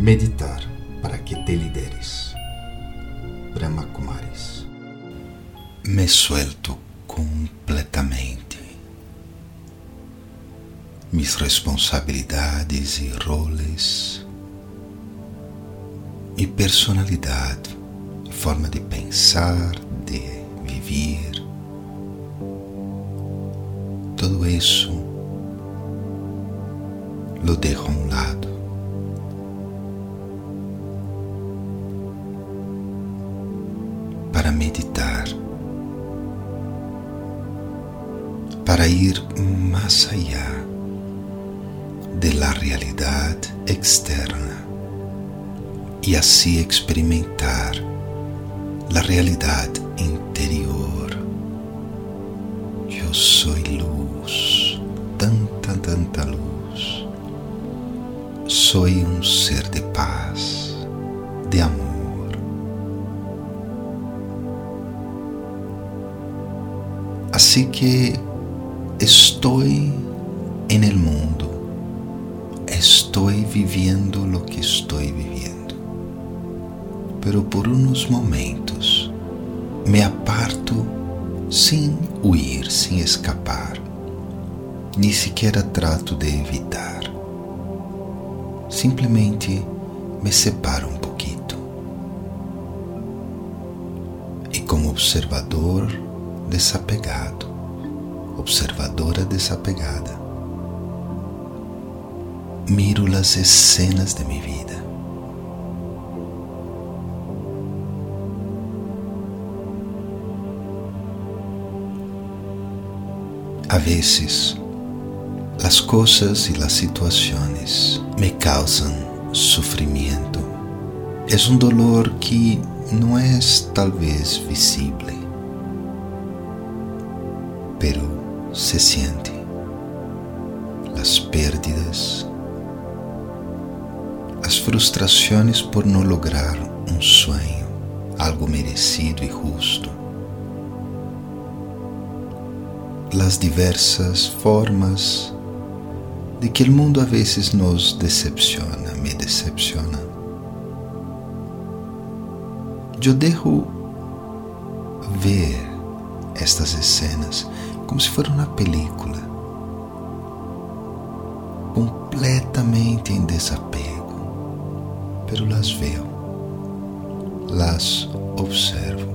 Meditar para que te lideres. Brahma Kumaris. Me suelto completamente. Mis responsabilidades e roles, e personalidade, forma de pensar, de Para meditar, para ir mais allá de la realidade externa e assim experimentar la realidade interior. Eu sou luz, tanta, tanta luz. Sou um ser de Assim que estou en el mundo, estou vivendo lo que estou vivendo pero por unos momentos me aparto sem huir, sem escapar. Ni sequer trato de evitar. Simplesmente me separo um pouquinho. E como observador desapegado, observadora desapegada, miro as escenas de minha vida. A veces, las cosas y las situaciones me causan sufrimiento. Es un dolor que no es tal vez visible, pero se siente. Las pérdidas, las frustraciones por no lograr un sueño, algo merecido y justo las diversas formas de que o mundo a vezes nos decepciona, me decepciona. Eu dejo ver estas escenas como se fosse uma película, completamente em desapego, pero las veo, las observo.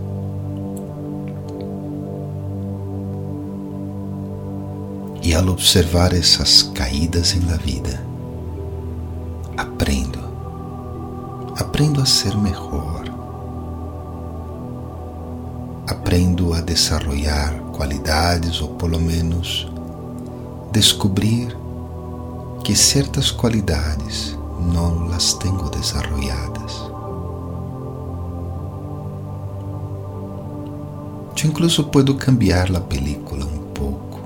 E ao observar essas caídas em la vida, aprendo, aprendo a ser melhor, aprendo a desarrollar qualidades ou pelo menos descobrir que certas qualidades não las tenho desarrolladas. Eu incluso puedo cambiar a película um pouco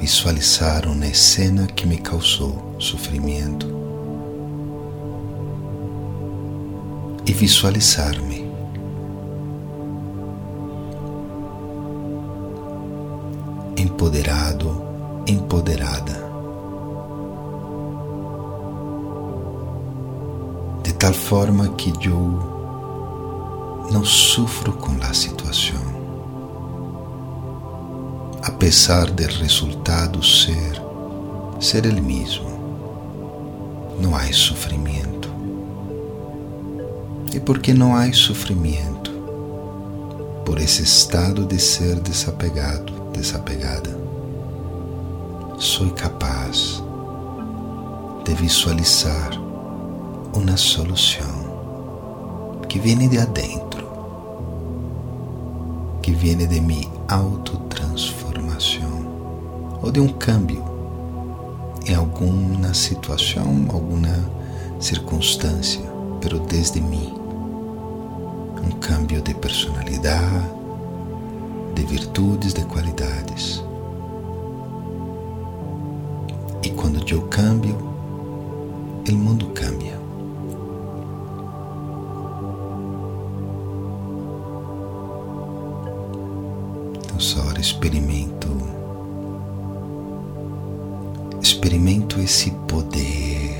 visualizar uma escena que me causou sofrimento e visualizar-me empoderado, empoderada, de tal forma que eu não sofro com a situação a pesar del resultado ser ser el mismo. No hay sufrimiento. E porque não há sofrimento, por esse estado de ser desapegado, desapegada, sou capaz de visualizar uma solução que vem de adentro, que vem de mi autotransformação ou de um câmbio em alguma situação, alguma circunstância, pero desde mim. Um câmbio de personalidade, de virtudes, de qualidades. E quando eu cambio, o mundo cambia. Então, só experimento experimento esse poder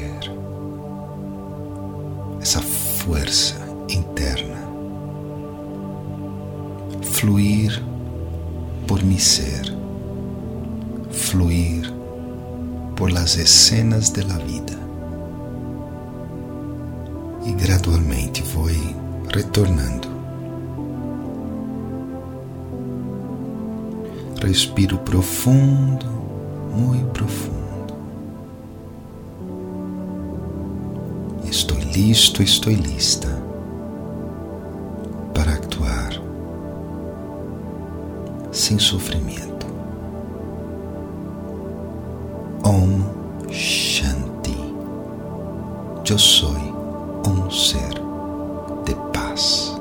fuerza interna, fluir por mi ser, fluir por las escenas de la vida. E gradualmente vou retornando. Respiro profundo, muito profundo. Estou listo, estou lista sem sofrimento. Om Shanti. Eu sou um ser de paz.